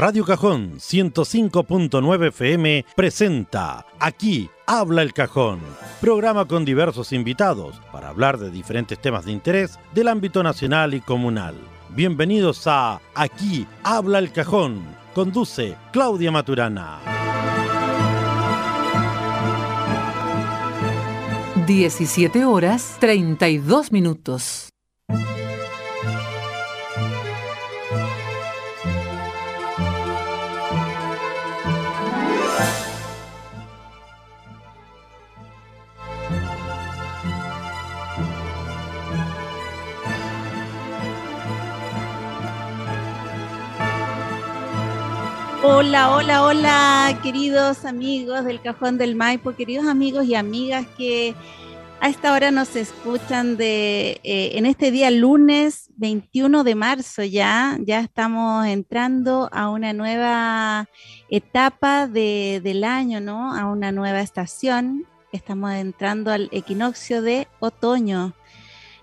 Radio Cajón 105.9 FM presenta Aquí habla el cajón, programa con diversos invitados para hablar de diferentes temas de interés del ámbito nacional y comunal. Bienvenidos a Aquí habla el cajón. Conduce Claudia Maturana. 17 horas 32 minutos. Hola, hola, hola, queridos amigos del Cajón del Maipo, queridos amigos y amigas que a esta hora nos escuchan de eh, en este día lunes 21 de marzo ya, ya estamos entrando a una nueva etapa del año, ¿no? A una nueva estación. Estamos entrando al equinoccio de otoño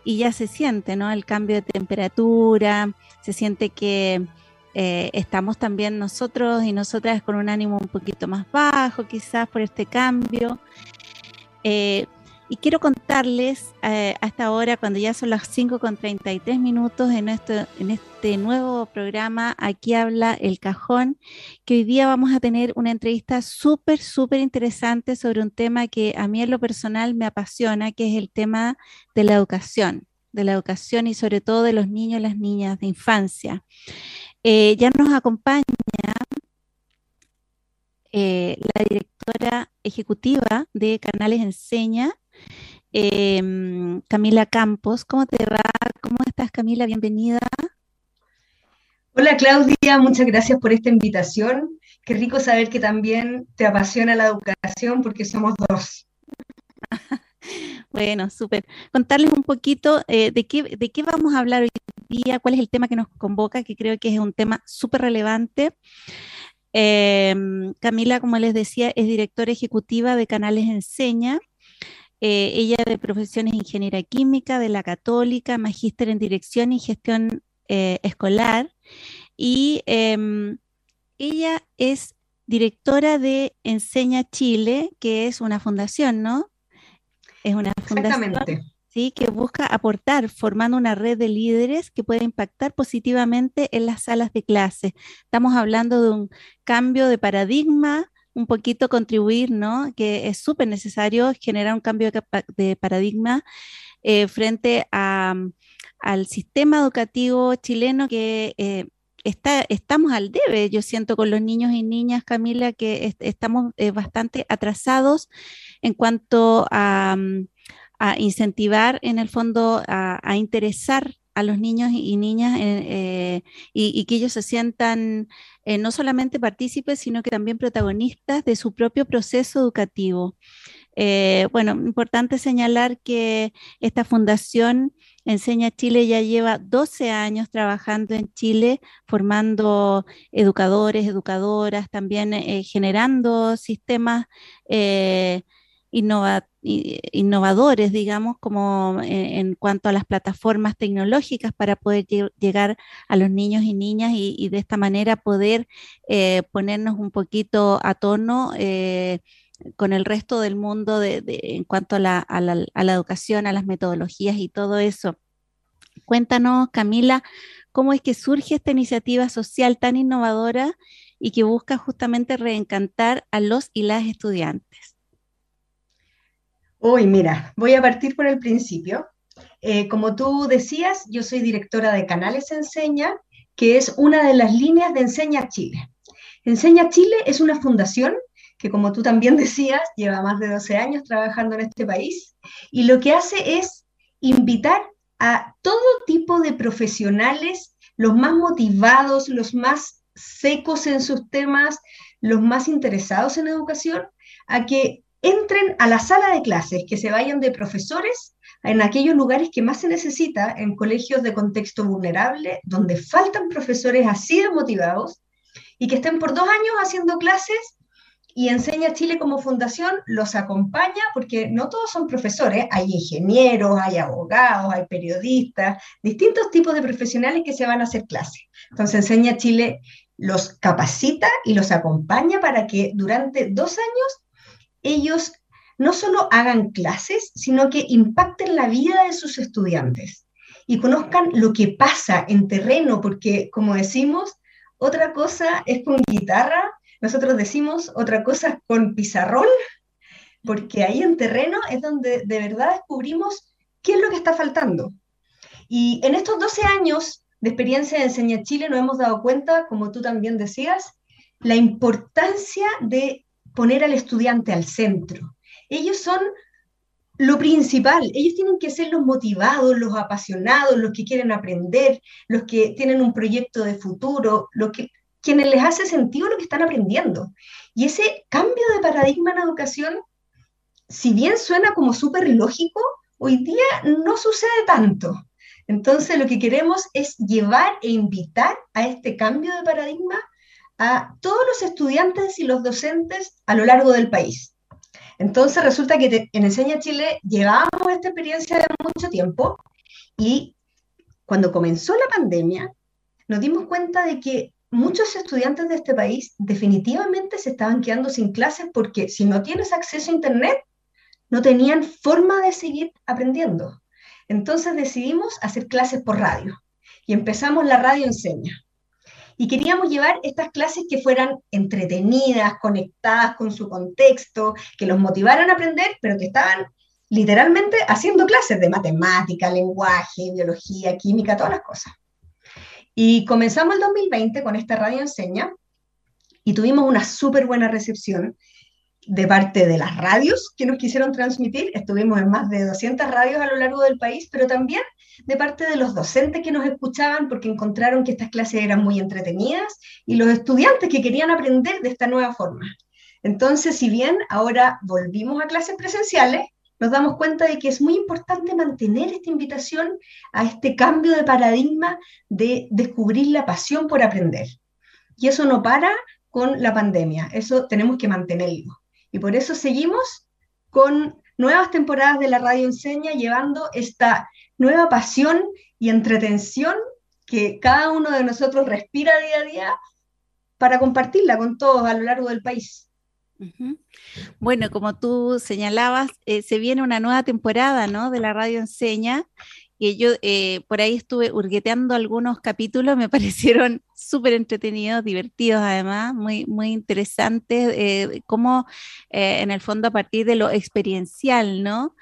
y ya se siente, ¿no? El cambio de temperatura, se siente que eh, estamos también nosotros y nosotras con un ánimo un poquito más bajo, quizás por este cambio. Eh, y quiero contarles eh, hasta ahora, cuando ya son las 5 con 33 minutos en, en este nuevo programa, aquí habla El Cajón, que hoy día vamos a tener una entrevista súper, súper interesante sobre un tema que a mí en lo personal me apasiona, que es el tema de la educación, de la educación y sobre todo de los niños y las niñas de infancia. Eh, ya nos acompaña eh, la directora ejecutiva de Canales Enseña, em, Camila Campos. ¿Cómo te va? ¿Cómo estás, Camila? Bienvenida. Hola, Claudia. Muchas gracias por esta invitación. Qué rico saber que también te apasiona la educación porque somos dos. Bueno, súper. Contarles un poquito eh, de, qué, de qué vamos a hablar hoy día, cuál es el tema que nos convoca, que creo que es un tema súper relevante. Em, Camila, como les decía, es directora ejecutiva de Canales Enseña. Eh, ella de profesión es ingeniera química de la Católica, magíster en dirección y gestión eh, escolar. Y em, ella es directora de Enseña Chile, que es una fundación, ¿no? Es una fundación que busca aportar formando una red de líderes que pueda impactar positivamente en las salas de clase. Estamos hablando de un cambio de paradigma, un poquito contribuir, ¿no? Que es súper necesario generar un cambio de, paradigma eh, frente al sistema educativo chileno que eh, Está, estamos al debe, yo siento con los niños y niñas, Camila, que estamos eh, bastante atrasados en cuanto a, mm, incentivar, en el fondo, a, interesar a los niños y niñas eh, y, que ellos se sientan eh, no solamente partícipes, sino que también protagonistas de su propio proceso educativo. bueno, importante señalar que esta fundación Enseña Chile ya lleva 12 años trabajando en Chile, formando educadores, educadoras, también eh, generando sistemas eh, innovadores, digamos, como eh, en cuanto a las plataformas tecnológicas para poder llegar a los niños y niñas y, de esta manera poder ponernos un poquito a tono con el resto del mundo en cuanto a la, educación, a las metodologías y todo eso. Cuéntanos, Camila, cómo es que surge esta iniciativa social tan innovadora y que busca justamente reencantar a los y las estudiantes. Uy, mira, voy a partir por el principio. Eh, como tú decías, yo soy directora de Canales Enseña, que es una de las líneas de Enseña Chile. Enseña Chile es una fundación que como tú también decías, lleva más de 12 años trabajando en este país y lo que hace es invitar a todo tipo de profesionales, los más motivados, los más secos en sus temas, los más interesados en educación, a que entren a la sala de clases, que se vayan de profesores en aquellos lugares que más se necesita, en colegios de contexto vulnerable, donde faltan profesores así de motivados, y que estén por dos años haciendo clases y Enseña Chile como fundación los acompaña porque no todos son profesores, hay ingenieros, hay abogados, hay periodistas, distintos tipos de profesionales que se van a hacer clases. Entonces Enseña Chile los capacita y los acompaña para que durante dos años ellos no solo hagan clases, sino que impacten la vida de sus estudiantes y conozcan lo que pasa en terreno, porque como decimos, otra cosa es con guitarra, nosotros decimos otra cosa con pizarrón, porque ahí en terreno es donde de verdad descubrimos qué es lo que está faltando. Y en estos 12 años de experiencia de Enseña Chile nos hemos dado cuenta, como tú también decías, la importancia de poner al estudiante al centro. Ellos son lo principal, ellos tienen que ser los motivados, los apasionados, los que quieren aprender, los que tienen un proyecto de futuro, los que, quienes les hace sentido lo que están aprendiendo. Y ese cambio de paradigma en educación, si bien suena como súper lógico, hoy día no sucede tanto. Entonces, lo que queremos es llevar e invitar a este cambio de paradigma a todos los estudiantes y los docentes a lo largo del país. Entonces, resulta que en Enseña Chile llevábamos esta experiencia de mucho tiempo y cuando comenzó la pandemia, nos dimos cuenta de que muchos estudiantes de este país definitivamente se estaban quedando sin clases porque si no tienes acceso a Internet, no tenían forma de seguir aprendiendo. Entonces decidimos hacer clases por radio y empezamos la radio enseña. Y queríamos llevar estas clases que fueran entretenidas, conectadas con su contexto, que los motivaran a aprender, pero que estaban literalmente haciendo clases de matemática, lenguaje, biología, química, todas las cosas. Y comenzamos el 2020 con esta radio enseña y tuvimos una súper buena recepción de parte de las radios que nos quisieron transmitir, estuvimos en más de 200 radios a lo largo del país, pero también de parte de los docentes que nos escuchaban porque encontraron que estas clases eran muy entretenidas y los estudiantes que querían aprender de esta nueva forma. Entonces, si bien ahora volvimos a clases presenciales, nos damos cuenta de que es muy importante mantener esta invitación a este cambio de paradigma de descubrir la pasión por aprender. Y eso no para con la pandemia, eso tenemos que mantenerlo. Y por eso seguimos con nuevas temporadas de la radio enseña, llevando esta nueva pasión y entretención que cada uno de nosotros respira día a día para compartirla con todos a lo largo del país. Bueno, como tú señalabas, eh, se viene una nueva temporada ¿no? de la radio enseña que yo eh, por ahí estuve hurgueteando algunos capítulos, me parecieron súper entretenidos, divertidos además, muy, muy interesantes, eh, como eh, en el fondo a partir de lo experiencial, ¿no?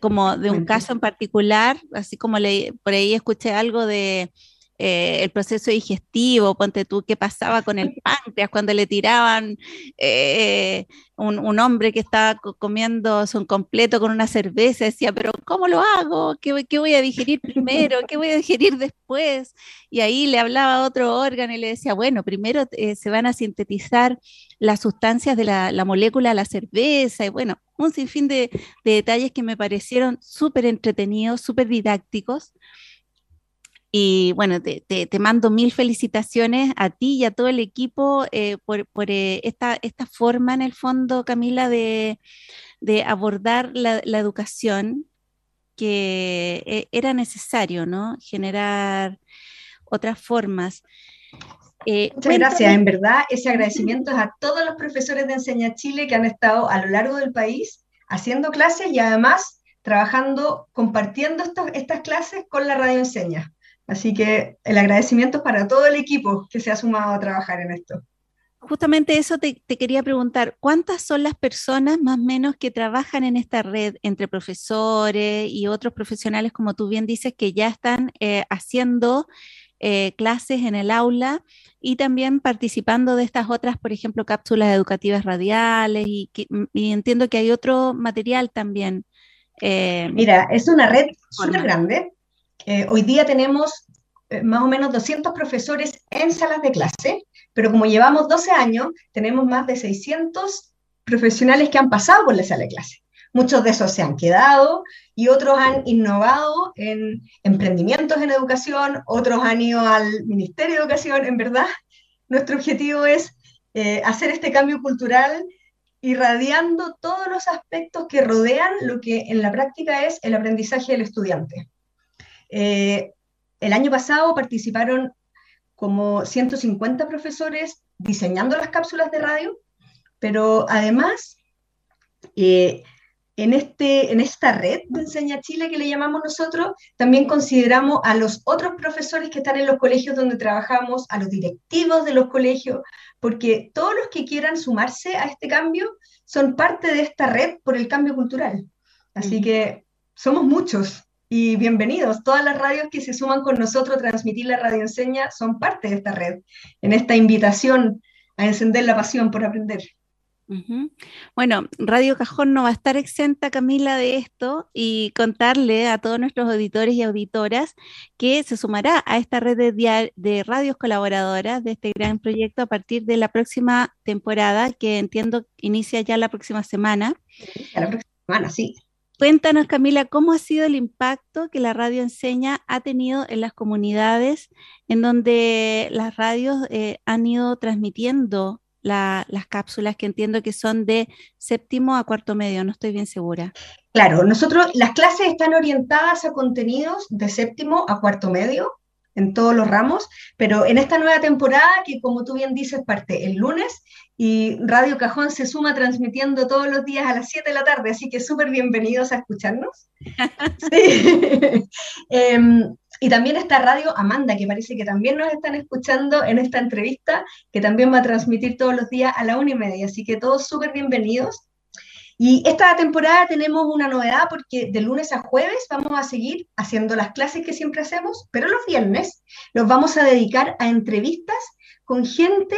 como de un caso en particular, así como le, por ahí escuché algo de eh, el proceso digestivo, ponte tú, qué pasaba con el páncreas cuando le tiraban eh, un, hombre que estaba comiendo un completo con una cerveza, decía, pero ¿cómo lo hago? ¿Qué, ¿Qué, voy a digerir primero? ¿Qué voy a digerir después? Y ahí le hablaba a otro órgano y le decía, bueno, primero eh, se van a sintetizar las sustancias de la, la, molécula de la cerveza y bueno, un sinfín de, de detalles que me parecieron súper entretenidos, súper didácticos. Y bueno, te, te, mando mil felicitaciones a ti y a todo el equipo eh, por, por eh, esta, esta, forma, en el fondo, Camila, de, de abordar la, la, educación que eh, era necesario, ¿no? Generar otras formas. Muchas gracias, en verdad, ese agradecimiento es a todos los profesores de Enseña Chile que han estado a lo largo del país haciendo clases y además trabajando, compartiendo estas clases con la radio Enseña. Así que el agradecimiento para todo el equipo que se ha sumado a trabajar en esto. Justamente eso te, quería preguntar, ¿cuántas son las personas más o menos que trabajan en esta red entre profesores y otros profesionales, como tú bien dices, que ya están eh, haciendo eh, clases en el aula y también participando de estas otras, por ejemplo, cápsulas educativas radiales y, entiendo que hay otro material también. Eh, Mira, es una red súper grande eh, hoy día tenemos eh, más o menos 200 profesores en salas de clase, pero como llevamos 12 años, tenemos más de 600 profesionales que han pasado por la sala de clase. Muchos de esos se han quedado y otros han innovado en emprendimientos en educación, otros han ido al Ministerio de Educación. En verdad, nuestro objetivo es eh, hacer este cambio cultural irradiando todos los aspectos que rodean lo que en la práctica es el aprendizaje del estudiante. Eh, el año pasado participaron como 150 profesores diseñando las cápsulas de radio, pero además eh, en, este, en esta red de Enseña Chile que le llamamos nosotros, también consideramos a los otros profesores que están en los colegios donde trabajamos, a los directivos de los colegios, porque todos los que quieran sumarse a este cambio son parte de esta red por el cambio cultural. Así que somos muchos y bienvenidos. Todas las radios que se suman con nosotros a transmitir la radio enseña son parte de esta red, en esta invitación a encender la pasión por aprender. Bueno, Radio Cajón no va a estar exenta, Camila, de esto y contarle a todos nuestros auditores y auditoras que se sumará a esta red de, de radios colaboradoras de este gran proyecto a partir de la próxima temporada, que entiendo inicia ya la próxima semana. la próxima semana, sí. Cuéntanos, Camila, cómo ha sido el impacto que la radio enseña ha tenido en las comunidades en donde las radios eh, han ido transmitiendo las cápsulas que entiendo que son de séptimo a cuarto medio, no estoy bien segura. Claro, nosotros las clases están orientadas a contenidos de séptimo a cuarto medio en todos los ramos, pero en esta nueva temporada, que como tú bien dices, parte el lunes y Radio Cajón se suma transmitiendo todos los días a las 7 de la tarde, así que súper bienvenidos a escucharnos. sí. Em, y también está Radio Amanda, que parece que también nos están escuchando en esta entrevista, que también va a transmitir todos los días a la una y media. Así que todos súper bienvenidos. Y esta temporada tenemos una novedad porque de lunes a jueves vamos a seguir haciendo las clases que siempre hacemos, pero los viernes los vamos a dedicar a entrevistas con gente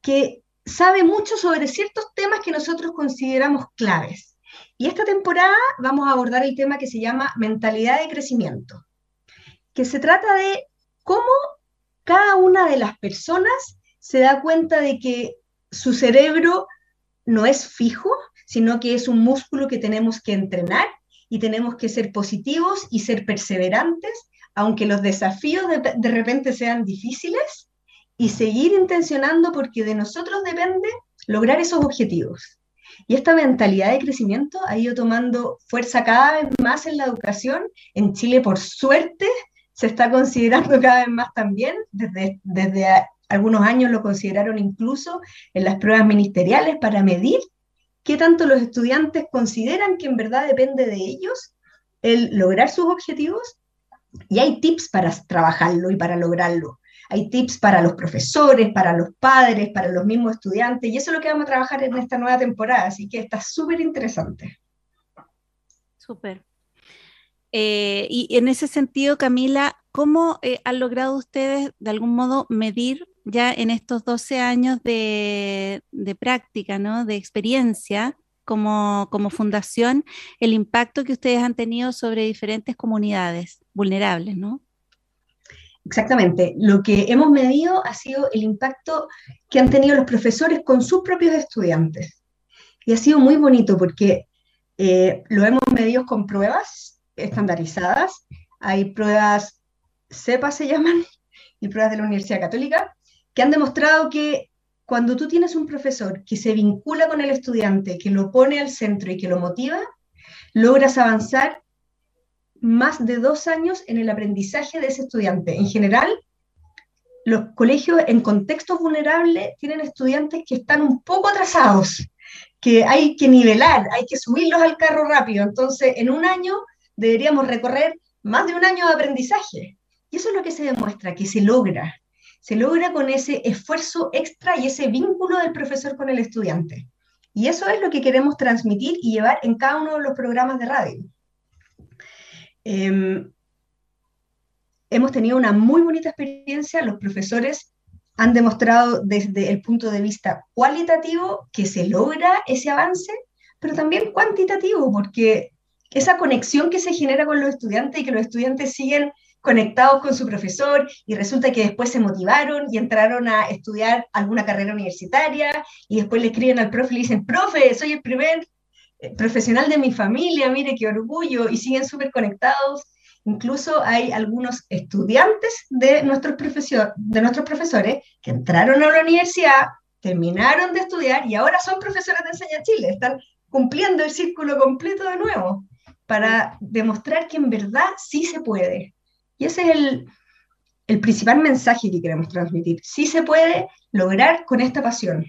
que sabe mucho sobre ciertos temas que nosotros consideramos claves. Y esta temporada vamos a abordar el tema que se llama mentalidad de crecimiento que se trata de cómo cada una de las personas se da cuenta de que su cerebro no es fijo, sino que es un músculo que tenemos que entrenar y tenemos que ser positivos y ser perseverantes, aunque los desafíos de, repente sean difíciles, y seguir intencionando porque de nosotros depende lograr esos objetivos. Y esta mentalidad de crecimiento ha ido tomando fuerza cada vez más en la educación. En Chile, por suerte, se está considerando cada vez más también, desde, desde algunos años lo consideraron incluso en las pruebas ministeriales para medir qué tanto los estudiantes consideran que en verdad depende de ellos el lograr sus objetivos. Y hay tips para trabajarlo y para lograrlo. Hay tips para los profesores, para los padres, para los mismos estudiantes, y eso es lo que vamos a trabajar en esta nueva temporada, así que está súper interesante. Súper. Eh, y en ese sentido, Camila, ¿cómo eh, han logrado ustedes de algún modo medir ya en estos 12 años de, práctica, ¿no? de experiencia como, como, fundación, el impacto que ustedes han tenido sobre diferentes comunidades vulnerables? ¿no? Exactamente. Lo que hemos medido ha sido el impacto que han tenido los profesores con sus propios estudiantes. Y ha sido muy bonito porque eh, lo hemos medido con pruebas estandarizadas. Hay pruebas CEPA se llaman y pruebas de la Universidad Católica que han demostrado que cuando tú tienes un profesor que se vincula con el estudiante, que lo pone al centro y que lo motiva, logras avanzar más de dos años en el aprendizaje de ese estudiante. En general, los colegios en contextos vulnerables tienen estudiantes que están un poco atrasados, que hay que nivelar, hay que subirlos al carro rápido. Entonces, en un año deberíamos recorrer más de un año de aprendizaje. Y eso es lo que se demuestra, que se logra. Se logra con ese esfuerzo extra y ese vínculo del profesor con el estudiante. Y eso es lo que queremos transmitir y llevar en cada uno de los programas de radio. Em, hemos tenido una muy bonita experiencia. Los profesores han demostrado desde el punto de vista cualitativo que se logra ese avance, pero también cuantitativo, porque esa conexión que se genera con los estudiantes y que los estudiantes siguen conectados con su profesor y resulta que después se motivaron y entraron a estudiar alguna carrera universitaria y después le escriben al profe y le dicen, profe, soy el primer eh, profesional de mi familia, mire qué orgullo, y siguen súper conectados. Incluso hay algunos estudiantes de nuestros, de nuestros profesores que entraron a la universidad, terminaron de estudiar y ahora son profesores de Enseña Chile, están cumpliendo el círculo completo de nuevo para demostrar que en verdad sí se puede. Y ese es el, el principal mensaje que queremos transmitir. Sí se puede lograr con esta pasión.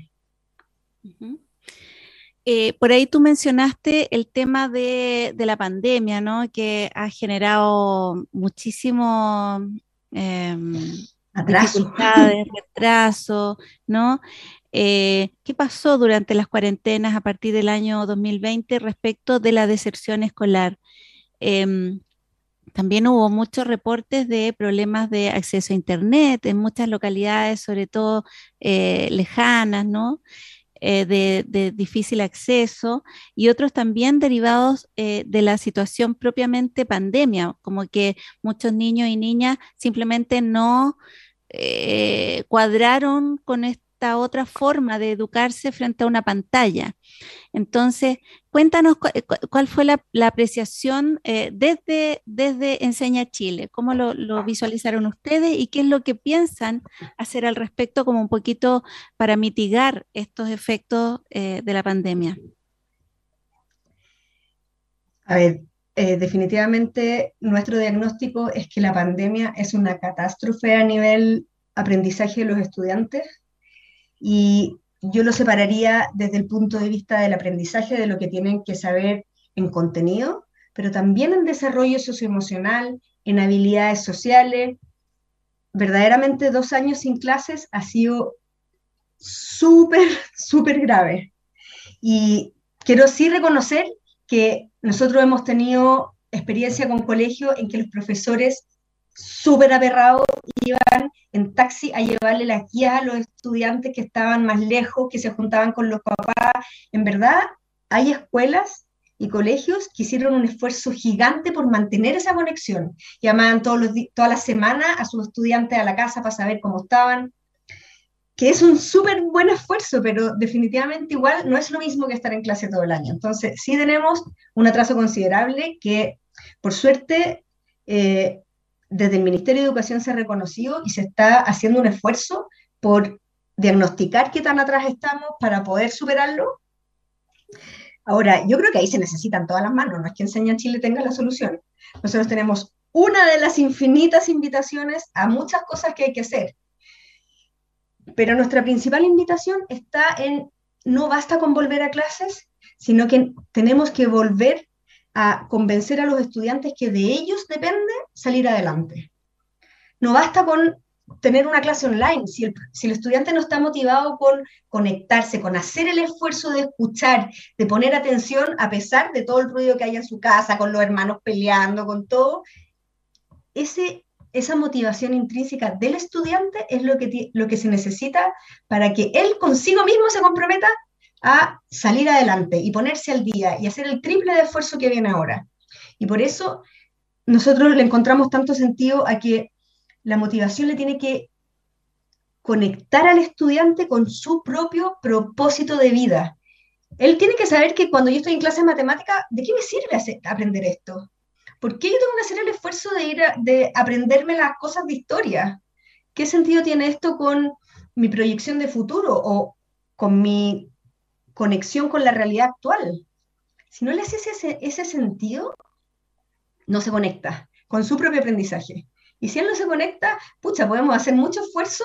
Eh, por ahí tú mencionaste el tema de, la pandemia, ¿no? Que ha generado muchísimo em, atraso. retraso, ¿no? Eh, ¿Qué pasó durante las cuarentenas a partir del año 2020 respecto de la deserción escolar? Em, también hubo muchos reportes de problemas de acceso a Internet en muchas localidades, sobre todo eh, lejanas, ¿no? Eh, de, difícil acceso y otros también derivados eh, de la situación propiamente pandemia, como que muchos niños y niñas simplemente no cuadraron con, otra forma de educarse frente a una pantalla. Entonces, cuéntanos eh, cuál fue la, apreciación eh, desde, desde Enseña Chile, cómo lo, visualizaron ustedes y qué es lo que piensan hacer al respecto como un poquito para mitigar estos efectos eh, de la pandemia. A ver, definitivamente nuestro diagnóstico es que la pandemia es una catástrofe a nivel aprendizaje de los estudiantes y yo lo separaría desde el punto de vista del aprendizaje, de lo que tienen que saber en contenido, pero también en desarrollo socioemocional, en habilidades sociales. Verdaderamente dos años sin clases ha sido súper, súper grave. Y quiero sí reconocer que nosotros hemos tenido experiencia con colegio en que los profesores súper aberrados iban en taxi a llevarle las guías a los estudiantes que estaban más lejos, que se juntaban con los papás. En verdad, hay escuelas y colegios que hicieron un esfuerzo gigante por mantener esa conexión. Llamaban todos los toda la semana a sus estudiantes a la casa para saber cómo estaban, que es un súper buen esfuerzo, pero definitivamente igual no es lo mismo que estar en clase todo el año. Entonces, sí tenemos un atraso considerable que, por suerte, eh, desde el Ministerio de Educación se ha reconocido y se está haciendo un esfuerzo por diagnosticar qué tan atrás estamos para poder superarlo. Ahora, yo creo que ahí se necesitan todas las manos, no es que Enseña Chile tenga la solución. Nosotros tenemos una de las infinitas invitaciones a muchas cosas que hay que hacer. Pero nuestra principal invitación está en no basta con volver a clases, sino que tenemos que volver a convencer a los estudiantes que de ellos depende salir adelante. No basta con tener una clase online, si el, si el, estudiante no está motivado con conectarse, con hacer el esfuerzo de escuchar, de poner atención a pesar de todo el ruido que hay en su casa, con los hermanos peleando, con todo, ese, esa motivación intrínseca del estudiante es lo que, lo que se necesita para que él consigo mismo se comprometa a salir adelante y ponerse al día y hacer el triple de esfuerzo que viene ahora. Y por eso nosotros le encontramos tanto sentido a que la motivación le tiene que conectar al estudiante con su propio propósito de vida. Él tiene que saber que cuando yo estoy en clase de matemática, ¿de qué me sirve aprender esto? ¿Por qué yo tengo que hacer el esfuerzo de ir de aprenderme las cosas de historia? ¿Qué sentido tiene esto con mi proyección de futuro o con mi conexión con la realidad actual. Si no le haces ese, ese sentido, no se conecta con su propio aprendizaje. Y si él no se conecta, pucha, podemos hacer mucho esfuerzo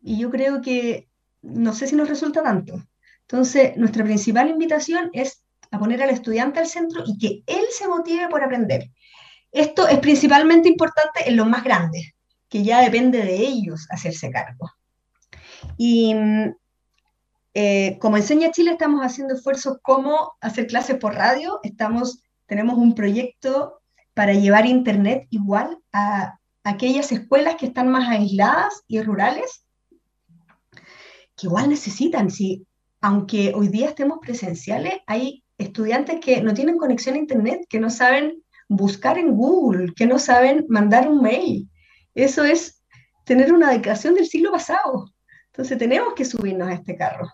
y yo creo que no sé si nos resulta tanto. Entonces, nuestra principal invitación es a poner al estudiante al centro y que él se motive por aprender. Esto es principalmente importante en los más grandes, que ya depende de ellos hacerse cargo. Y mm, eh, como Enseña Chile estamos haciendo esfuerzos como hacer clases por radio, estamos, tenemos un proyecto para llevar Internet igual a aquellas escuelas que están más aisladas y rurales, que igual necesitan, si, aunque hoy día estemos presenciales, hay estudiantes que no tienen conexión a Internet, que no saben buscar en Google, que no saben mandar un mail. Eso es tener una dedicación del siglo pasado. Entonces tenemos que subirnos a este carro.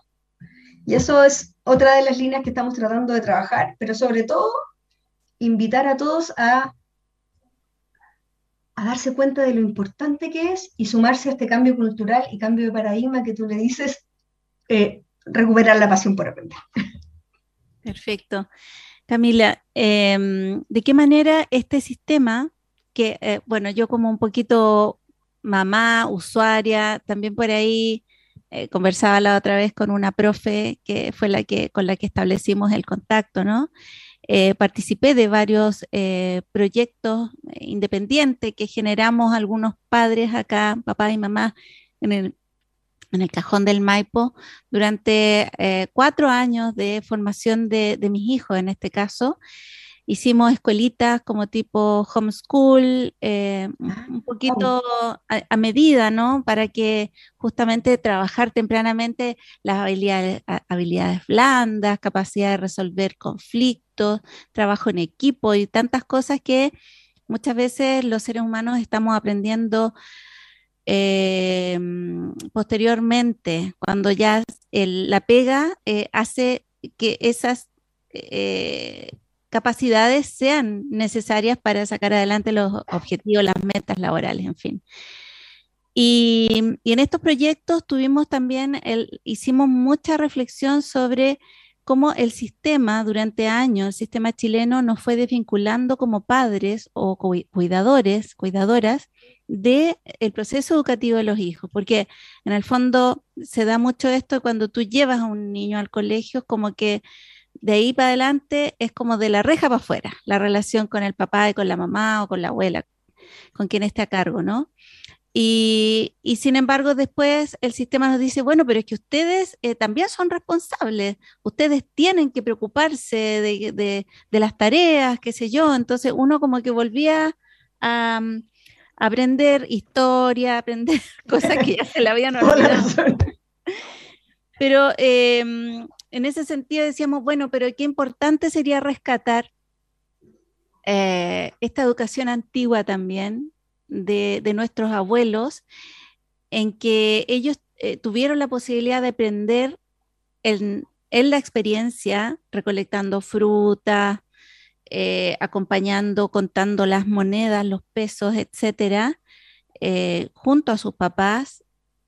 Y eso es otra de las líneas que estamos tratando de trabajar, pero sobre todo invitar a todos a, darse cuenta de lo importante que es y sumarse a este cambio cultural y cambio de paradigma que tú le dices, eh, recuperar la pasión por aprender. Perfecto. Camila, em, ¿de qué manera este sistema, que, eh, bueno, yo como un poquito mamá, usuaria, también por ahí eh, conversaba la otra vez con una profe que fue la que con la que establecimos el contacto, ¿no? Eh, participé de varios eh, proyectos independientes que generamos algunos padres acá, papá y mamá, en el, cajón del Maipo, durante cuatro años de formación de, de mis hijos en este caso hicimos escuelitas como tipo homeschool, eh, ah, un poquito a, medida, ¿no? Para que justamente trabajar tempranamente las habilidades, habilidades blandas, capacidad de resolver conflictos, trabajo en equipo y tantas cosas que muchas veces los seres humanos estamos aprendiendo eh, posteriormente, cuando ya la pega eh, hace que esas capacidades sean necesarias para sacar adelante los objetivos, las metas laborales, en fin. Y, en estos proyectos tuvimos también, el, hicimos mucha reflexión sobre cómo el sistema durante años, el sistema chileno nos fue desvinculando como padres o cuidadores, cuidadoras del el proceso educativo de los hijos, porque en el fondo se da mucho esto cuando tú llevas a un niño al colegio, como que de ahí para adelante es como de la reja para afuera, la relación con el papá y con la mamá o con la abuela, con quien esté a cargo, ¿no? Y, sin embargo, después el sistema nos dice, bueno, pero es que ustedes eh, también son responsables, ustedes tienen que preocuparse de, las tareas, qué sé yo. Entonces uno como que volvía a, aprender historia, aprender cosas que ya se le habían olvidado. Pero em, en ese sentido decíamos, bueno, pero qué importante sería rescatar eh, esta educación antigua también de, nuestros abuelos, en que ellos eh, tuvieron la posibilidad de aprender en, la experiencia, recolectando fruta, eh, acompañando, contando las monedas, los pesos, etcétera, junto a sus papás,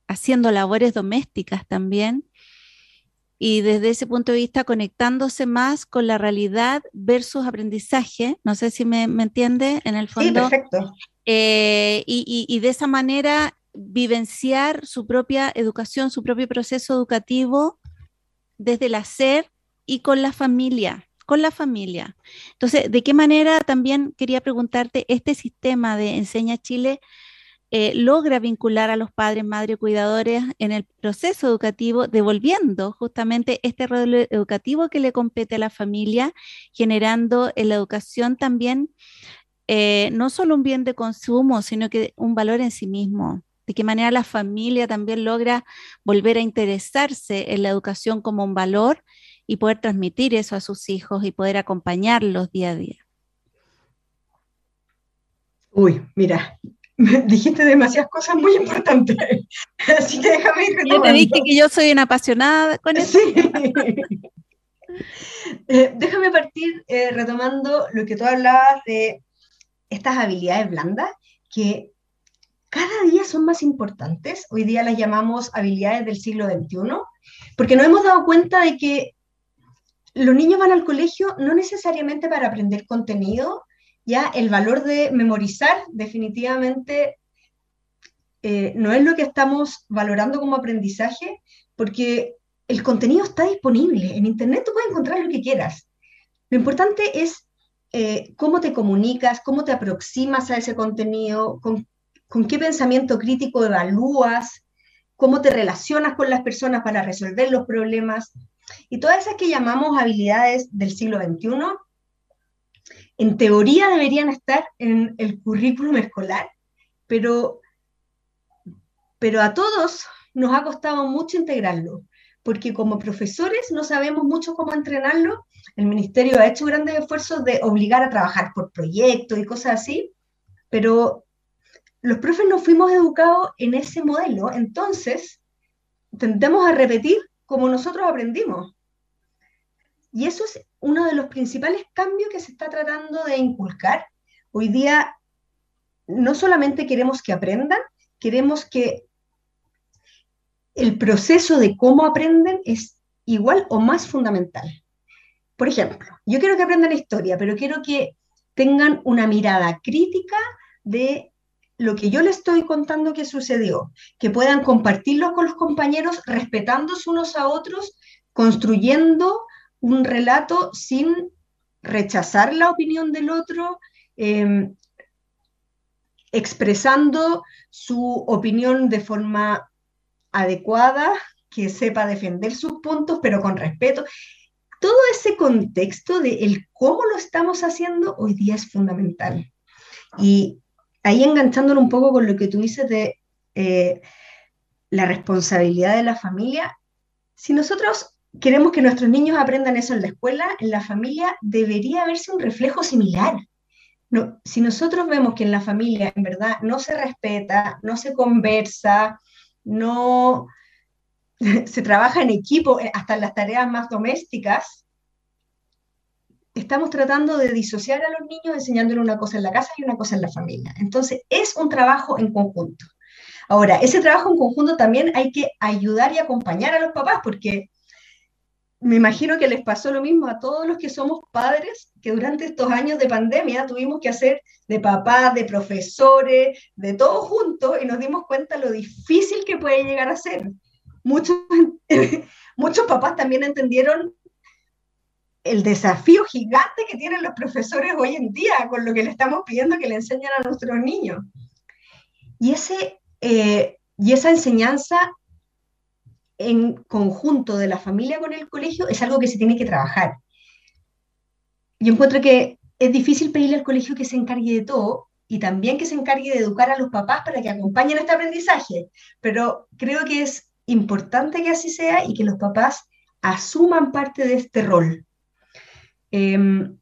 haciendo labores domésticas también y desde ese punto de vista conectándose más con la realidad versus aprendizaje. No sé si me, entiende en el fondo. Sí, perfecto. Eh, y, de esa manera vivenciar su propia educación, su propio proceso educativo desde el hacer y con la familia, con la familia. Entonces, ¿de qué manera también quería preguntarte, este sistema de Enseña Chile eh, logra vincular a los padres, madres, cuidadores en el proceso educativo, devolviendo justamente este rol educativo que le compete a la familia, generando en la educación también eh, no solo un bien de consumo, sino que un valor en sí mismo. De qué manera la familia también logra volver a interesarse en la educación como un valor y poder transmitir eso a sus hijos y poder acompañarlos día a día. Uy, mira, dijiste demasiadas cosas muy importantes. Así que déjame ir Yo te dije que yo soy una apasionada con eso. Sí. Eh, déjame partir eh, retomando lo que tú hablabas de estas habilidades blandas que cada día son más importantes. Hoy día las llamamos habilidades del siglo XXI, porque nos hemos dado cuenta de que los niños van al colegio no necesariamente para aprender contenido, ya el valor de memorizar definitivamente eh, no es lo que estamos valorando como aprendizaje, porque el contenido está disponible. En Internet tú puedes encontrar lo que quieras. Lo importante es eh, cómo te comunicas, cómo te aproximas a ese contenido, con, con qué pensamiento crítico evalúas, cómo te relacionas con las personas para resolver los problemas. Y todas esas que llamamos habilidades del siglo XXI en teoría deberían estar en el currículum escolar, pero, pero a todos nos ha costado mucho integrarlo, porque como profesores no sabemos mucho cómo entrenarlo. El ministerio ha hecho grandes esfuerzos de obligar a trabajar por proyectos y cosas así, pero los profes no fuimos educados en ese modelo, entonces tendemos a repetir como nosotros aprendimos. Y eso es uno de los principales cambios que se está tratando de inculcar. Hoy día no solamente queremos que aprendan, queremos que el proceso de cómo aprenden es igual o más fundamental. Por ejemplo, yo quiero que aprendan historia, pero quiero que tengan una mirada crítica de lo que yo les estoy contando que sucedió, que puedan compartirlo con los compañeros, respetándose unos a otros, construyendo un relato sin rechazar la opinión del otro, em, expresando su opinión de forma adecuada, que sepa defender sus puntos, pero con respeto. Todo ese contexto de el cómo lo estamos haciendo hoy día es fundamental. Y ahí enganchándolo un poco con lo que tú dices de eh, la responsabilidad de la familia, si nosotros queremos que nuestros niños aprendan eso en la escuela, en la familia debería haberse un reflejo similar. No, si nosotros vemos que en la familia en verdad no se respeta, no se conversa, no se trabaja en equipo, eh, hasta en las tareas más domésticas, estamos tratando de disociar a los niños enseñándole una cosa en la casa y una cosa en la familia. Entonces, es un trabajo en conjunto. Ahora, ese trabajo en conjunto también hay que ayudar y acompañar a los papás, porque me imagino que les pasó lo mismo a todos los que somos padres, que durante estos años de pandemia tuvimos que hacer de papás, de profesores, de todos juntos, y nos dimos cuenta lo difícil que puede llegar a ser. Muchos, muchos papás también entendieron el desafío gigante que tienen los profesores hoy en día con lo que le estamos pidiendo que le enseñen a nuestros niños. Y, ese, eh, y esa enseñanza en conjunto de la familia con el colegio es algo que se tiene que trabajar. Yo encuentro que es difícil pedirle al colegio que se encargue de todo y también que se encargue de educar a los papás para que acompañen este aprendizaje, pero creo que es importante que así sea y que los papás asuman parte de este rol. Em,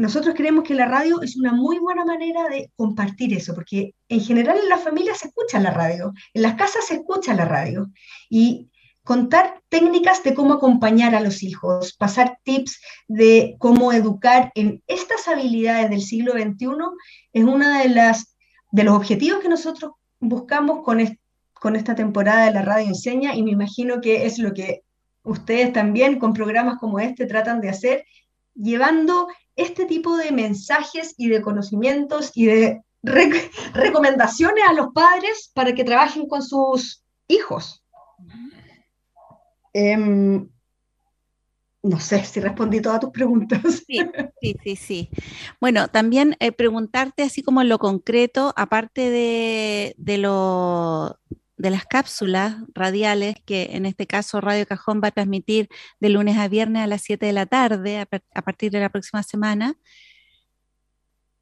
nosotros creemos que la radio es una muy buena manera de compartir eso, porque en general en las familias se escucha la radio, en las casas se escucha la radio, y contar técnicas de cómo acompañar a los hijos, pasar tips de cómo educar en estas habilidades del siglo XXI es uno de, las, de los objetivos que nosotros buscamos con, con esta temporada de la radio enseña y me imagino que es lo que ustedes también con programas como este tratan de hacer, llevando este tipo de mensajes y de conocimientos y de recomendaciones a los padres para que trabajen con sus hijos. Em, no sé si respondí todas tus preguntas. Sí, sí, sí. Bueno, también eh, preguntarte así como en lo concreto, aparte de, de, lo, de las cápsulas radiales, que en este caso Radio Cajón va a transmitir de lunes a viernes a las 7 de la tarde, a, partir de la próxima semana.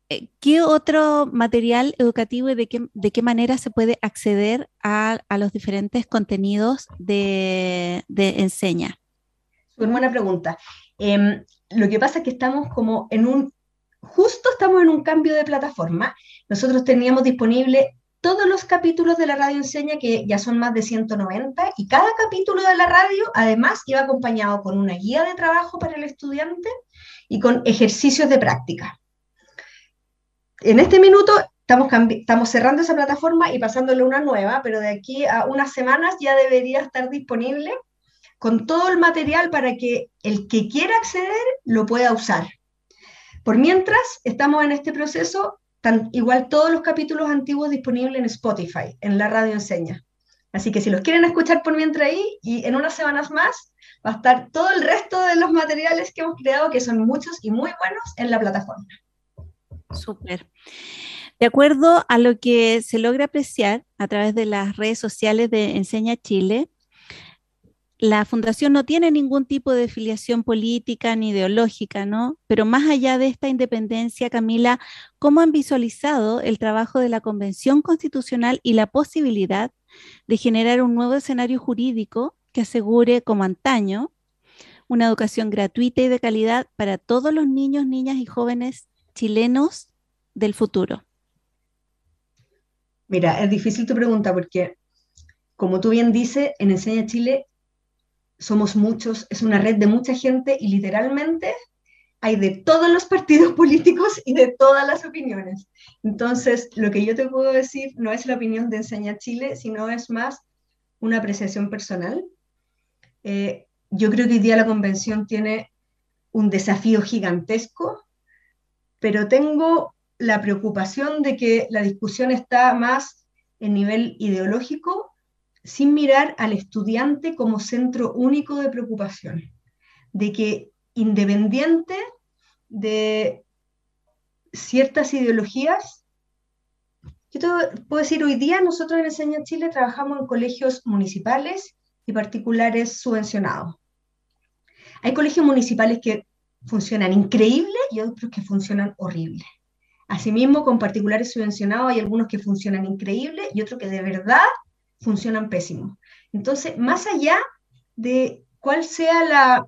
Eh, ¿Qué otro material educativo y de qué, de qué manera se puede acceder a, los diferentes contenidos de, enseña? Muy buena pregunta. Em, lo que pasa es que estamos como en un, justo estamos en un cambio de plataforma. Nosotros teníamos disponible todos los capítulos de la radio enseña, que ya son más de 190, y cada capítulo de la radio además iba acompañado con una guía de trabajo para el estudiante y con ejercicios de práctica. En este minuto estamos, estamos cerrando esa plataforma y pasándole una nueva, pero de aquí a unas semanas ya debería estar disponible con todo el material para que el que quiera acceder lo pueda usar. Por mientras, estamos en este proceso igual todos los capítulos antiguos disponibles en Spotify, en la radio enseña. Así que si los quieren escuchar por mientras ahí, y en unas semanas más, va a estar todo el resto de los materiales que hemos creado, que son muchos y muy buenos, en la plataforma. Súper. De acuerdo a lo que se logra apreciar a través de las redes sociales de Enseña Chile, la fundación no tiene ningún tipo de filiación política ni ideológica, ¿no? Pero más allá de esta independencia, Camila, ¿cómo han visualizado el trabajo de la Convención Constitucional y la posibilidad de generar un nuevo escenario jurídico que asegure, como antaño, una educación gratuita y de calidad para todos los niños, niñas y jóvenes chilenos del futuro? Mira, es difícil tu pregunta porque, como tú bien dices, en Enseña Chile somos muchos, es una red de mucha gente y literalmente hay de todos los partidos políticos y de todas las opiniones. Entonces, lo que yo te puedo decir no es la opinión de Enseña Chile, sino es más una apreciación personal. Eh, yo creo que hoy día la convención tiene un desafío gigantesco, pero tengo la preocupación de que la discusión está más en nivel ideológico, sin mirar al estudiante como centro único de preocupación, de que independiente de ciertas ideologías, yo te puedo decir, hoy día nosotros en Enseña Chile trabajamos en colegios municipales y particulares subvencionados. Hay colegios municipales que funcionan increíble y otros que funcionan horrible. Asimismo, con particulares subvencionados hay algunos que funcionan increíble y otros que de verdad funcionan pésimo. Entonces, más allá de cuál sea la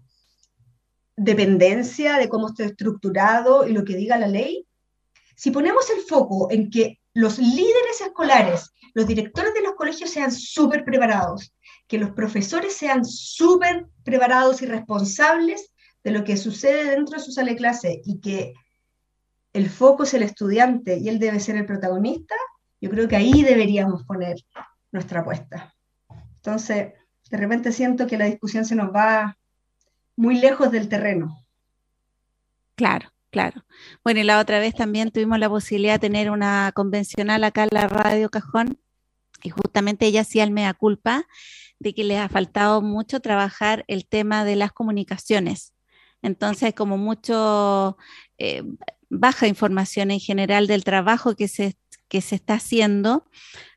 dependencia de cómo esté estructurado y lo que diga la ley, si ponemos el foco en que los líderes escolares, los directores de los colegios sean súper preparados, que los profesores sean súper preparados y responsables de lo que sucede dentro de su sala de clase y que el foco es el estudiante y él debe ser el protagonista, yo creo que ahí deberíamos poner nuestra apuesta. Entonces, de repente siento que la discusión se nos va muy lejos del terreno. Claro, claro. Bueno, y la otra vez también tuvimos la posibilidad de tener una convencional acá en la Radio Cajón y justamente ella hacía el mea culpa de que le ha faltado mucho trabajar el tema de las comunicaciones. Entonces, como mucho eh, baja información en general del trabajo que se, que se está haciendo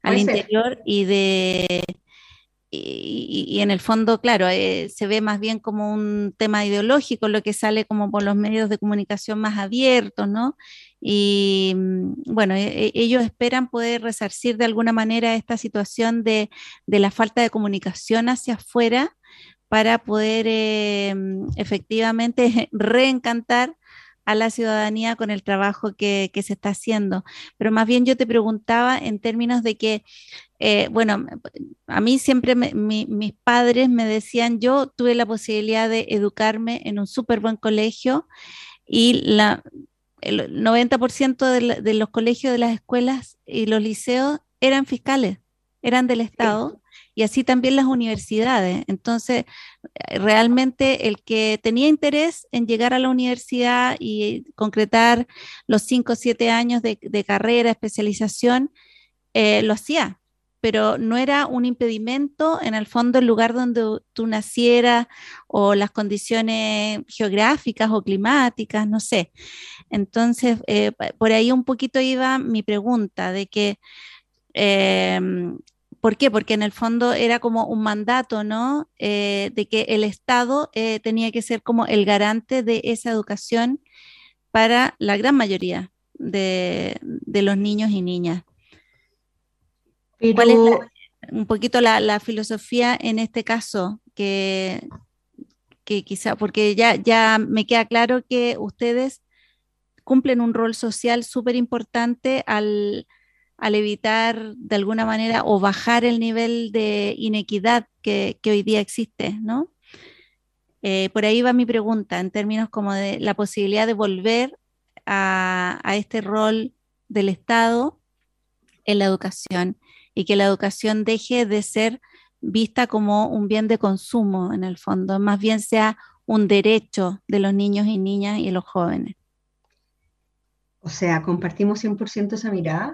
al interior y de y, en el fondo, claro, eh, se ve más bien como un tema ideológico, lo que sale como por los medios de comunicación más abiertos, ¿no? Y mm, bueno, e, e, ellos esperan poder resarcir de alguna manera esta situación de, de la falta de comunicación hacia afuera para poder eh, mm, efectivamente reencantar a la ciudadanía con el trabajo que, se está haciendo. Pero más bien yo te preguntaba en términos de que, eh, bueno, a mí siempre mis padres me decían, yo tuve la posibilidad de educarme en un súper buen colegio y la, el 90% de, de los colegios de las escuelas y los liceos eran fiscales, eran del Estado y así también las universidades. Entonces, eh, realmente el que tenía interés en llegar a la universidad y concretar los cinco o siete años de, carrera, especialización, eh, lo hacía, pero no era un impedimento en el fondo el lugar donde tú nacieras o las condiciones geográficas o climáticas, no sé. Entonces, eh, por ahí un poquito iba mi pregunta de que ¿Por qué? Porque en el fondo era como un mandato, ¿no? Eh, de que el Estado eh, tenía que ser como el garante de esa educación para la gran mayoría de, los niños y niñas. ¿Cuál es un poquito la, filosofía en este caso? Que, que quizá, porque ya, ya me queda claro que ustedes cumplen un rol social súper importante al al evitar de alguna manera o bajar el nivel de inequidad que, hoy día existe, ¿no? Eh, por ahí va mi pregunta en términos como de la posibilidad de volver a, este rol del Estado en la educación y que la educación deje de ser vista como un bien de consumo en el fondo, más bien sea un derecho de los niños y niñas y los jóvenes. O sea, compartimos 100% esa mirada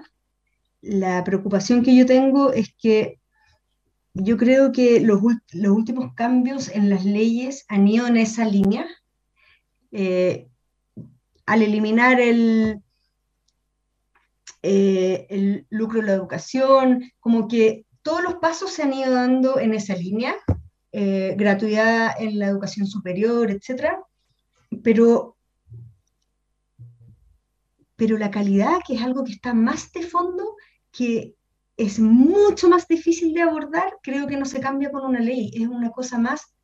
la preocupación que yo tengo es que yo creo que los, últimos cambios en las leyes han ido en esa línea. Eh, al eliminar el, eh, el lucro de la educación, como que todos los pasos se han ido dando en esa línea, eh, gratuidad en la educación superior, etc. Pero, pero la calidad, que es algo que está más de fondo, que es mucho más difícil de abordar, creo que no se cambia con una ley, es una cosa más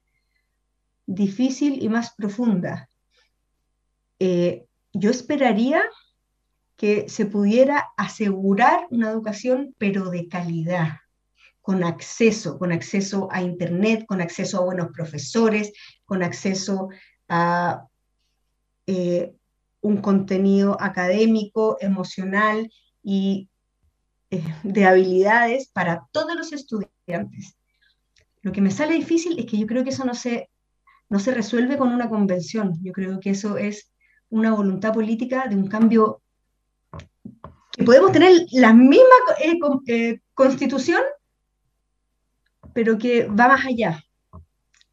difícil y más profunda. Eh, yo esperaría que se pudiera asegurar una educación, pero de calidad, con acceso, con acceso a Internet, con acceso a buenos profesores, con acceso a eh, un contenido académico, emocional y de habilidades para todos los estudiantes. Lo que me sale difícil es que yo creo que eso no se, no se resuelve con una convención. Yo creo que eso es una voluntad política de un cambio que podemos tener la misma eh, eh, constitución, pero que va más allá.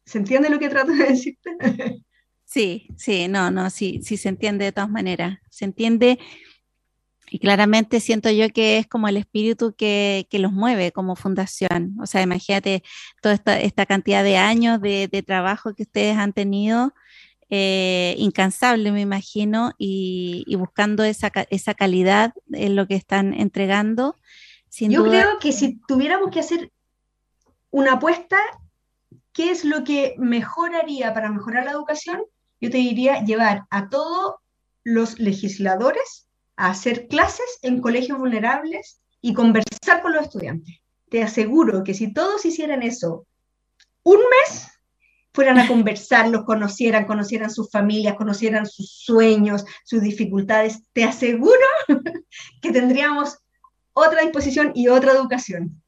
¿Se entiende lo que trato de decirte? Sí, sí, no, no, sí, sí se entiende de todas maneras. Se entiende y claramente siento yo que es como el espíritu que, los mueve como fundación. O sea, imagínate toda esta, cantidad de años de, trabajo que ustedes han tenido, eh, incansable me imagino, y, buscando esa, esa, calidad en lo que están entregando. yo creo que si tuviéramos que hacer una apuesta, ¿qué es lo que mejoraría para mejorar la educación? Yo te diría llevar a todos los legisladores a hacer clases en colegios vulnerables y conversar con los estudiantes. Te aseguro que si todos hicieran eso un mes, fueran a conversar, los conocieran, conocieran sus familias, conocieran sus sueños, sus dificultades, te aseguro que tendríamos otra disposición y otra educación.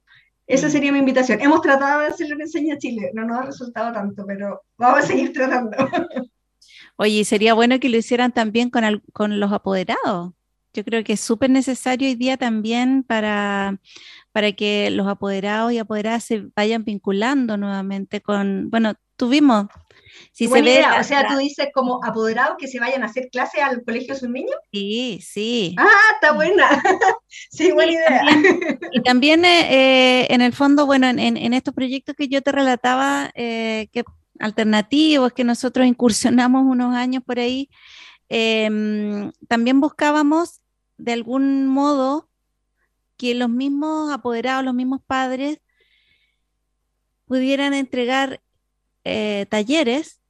Esa mm. sería mi invitación. Hemos tratado de hacerlo en Enseña Chile, no nos ha resultado tanto, pero vamos a seguir tratando. Oye, sería bueno que lo hicieran también con, con los apoderados. Yo creo que es súper necesario hoy día también para, para que los apoderados y apoderadas se vayan vinculando nuevamente con, bueno, tuvimos si se ve o sea, tú dices como apoderados que se vayan a hacer clases al colegio de sus niños. Sí, sí. Ah, está buena. sí, buena idea. y también eh, eh, en el fondo, bueno, en, estos proyectos que yo te relataba, eh, que alternativos que nosotros incursionamos unos años por ahí, em, también buscábamos de algún modo que los mismos apoderados, los mismos padres pudieran entregar eh, talleres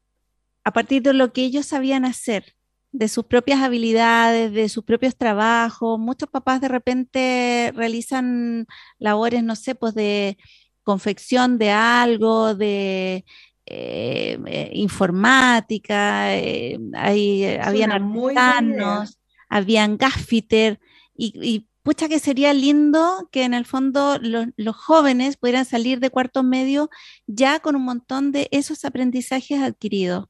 a partir de lo que ellos sabían hacer, de sus propias habilidades, de sus propios trabajos. Muchos papás de repente realizan labores, no sé, pues de confección de algo, de eh, eh, informática, hay, habían artesanos, habían gaffiter y, pucha que sería lindo que en el fondo los jóvenes pudieran salir de cuarto medio ya con un montón de esos aprendizajes adquiridos.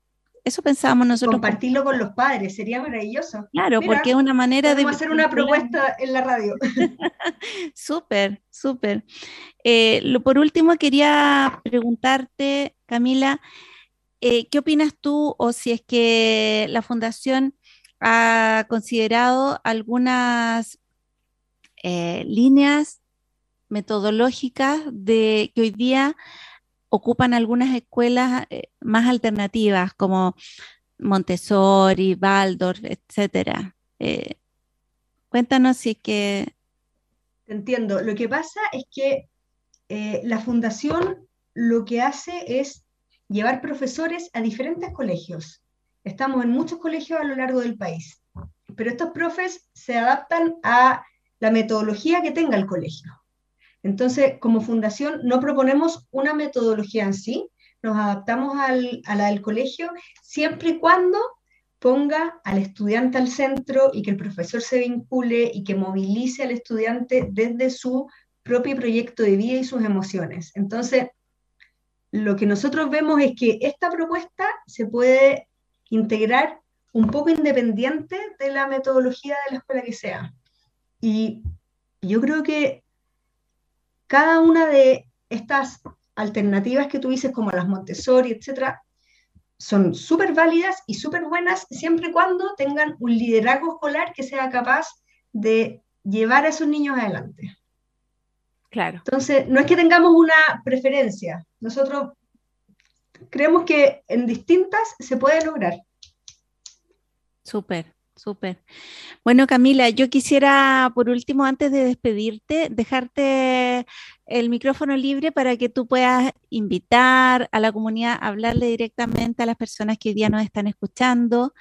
Eso pensábamos nosotros. Compartirlo con los padres, sería maravilloso. Claro, porque es una manera de... hacer una propuesta en la radio. súper, súper. Eh, por último, quería preguntarte, Camila, eh, ¿qué opinas tú o si es que la fundación ha considerado algunas eh, líneas metodológicas de que hoy día ocupan algunas escuelas eh, más alternativas como Montessori, Waldorf, etcétera. Eh, cuéntanos si es que entiendo. Lo que pasa es que la fundación lo que hace es llevar profesores a diferentes colegios. Estamos en muchos colegios a lo largo del país, pero estos profes se adaptan a la metodología que tenga el colegio. Entonces, como fundación, no proponemos una metodología en sí, nos adaptamos a la del colegio siempre y cuando ponga al estudiante al centro y que el profesor se vincule y que movilice al estudiante desde su propio proyecto de vida y sus emociones. Entonces, lo que nosotros vemos es que esta propuesta se puede integrar un poco independiente de la metodología de la escuela que sea. Y yo creo que cada una de estas alternativas que tú dices, como las Montessori, etcétera, son súper válidas y súper buenas siempre y cuando tengan un liderazgo escolar que sea capaz de llevar a esos niños adelante. Claro. Entonces, no es que tengamos una preferencia, nosotros creemos que en distintas se puede lograr. Súper, súper. Bueno, Camila, yo quisiera, por último, antes de despedirte, dejarte el micrófono libre para que tú puedas invitar a la comunidad a hablarle directamente a las personas que hoy día nos están escuchando.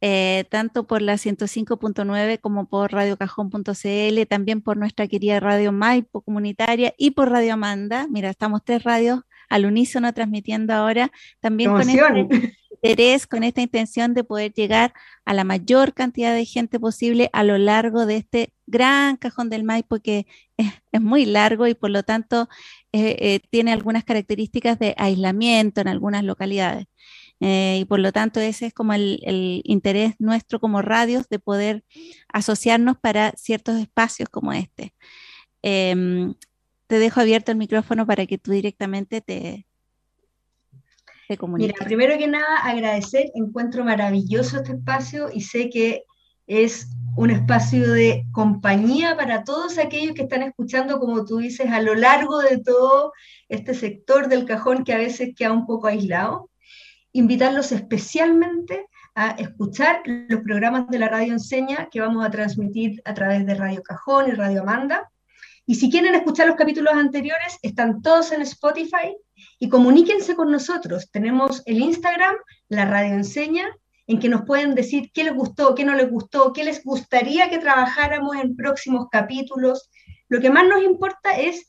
Eh, tanto por la 105.9 como por radiocajón.cl, también por nuestra querida Radio Maipo comunitaria y por Radio Amanda. Mira, estamos tres radios al unísono transmitiendo ahora, también con este interés, con esta intención de poder llegar a la mayor cantidad de gente posible a lo largo de este gran cajón del Maipo que es, muy largo y por lo tanto eh, eh, tiene algunas características de aislamiento en algunas localidades. Eh, y por lo tanto ese es como el, interés nuestro como radios de poder asociarnos para ciertos espacios como este. Em, te dejo abierto el micrófono para que tú directamente te, te comuniques. Mira, primero que nada agradecer, encuentro maravilloso este espacio y sé que es un espacio de compañía para todos aquellos que están escuchando, como tú dices, a lo largo de todo este sector del cajón que a veces queda un poco aislado. Invitarlos especialmente a escuchar los programas de la Radio Enseña que vamos a transmitir a través de Radio Cajón y Radio Amanda. Y si quieren escuchar los capítulos anteriores, están todos en Spotify y comuníquense con nosotros. Tenemos el Instagram, la Radio Enseña, en que nos pueden decir qué les gustó, qué no les gustó, qué les gustaría que trabajáramos en próximos capítulos. Lo que más nos importa es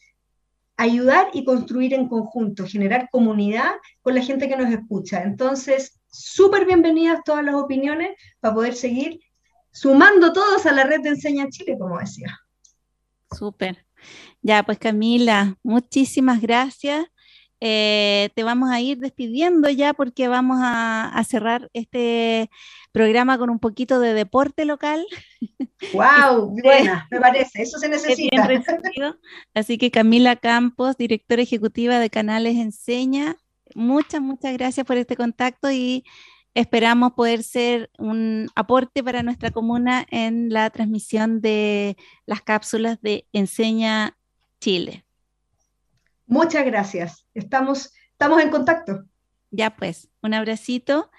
ayudar y construir en conjunto, generar comunidad con la gente que nos escucha. Entonces, súper bienvenidas todas las opiniones para poder seguir sumando todos a la red de Enseña Chile, como decía. Súper. Ya, pues Camila, muchísimas gracias. Eh, te vamos a ir despidiendo ya porque vamos a, cerrar este programa con un poquito de deporte local. ¡Wow! Buena, me parece, eso se necesita. Así que Camila Campos, directora ejecutiva de Canales Enseña, muchas, muchas gracias por este contacto y esperamos poder ser un aporte para nuestra comuna en la transmisión de las cápsulas de Enseña Chile. Muchas gracias. Estamos, estamos en contacto. Ya pues, un abracito.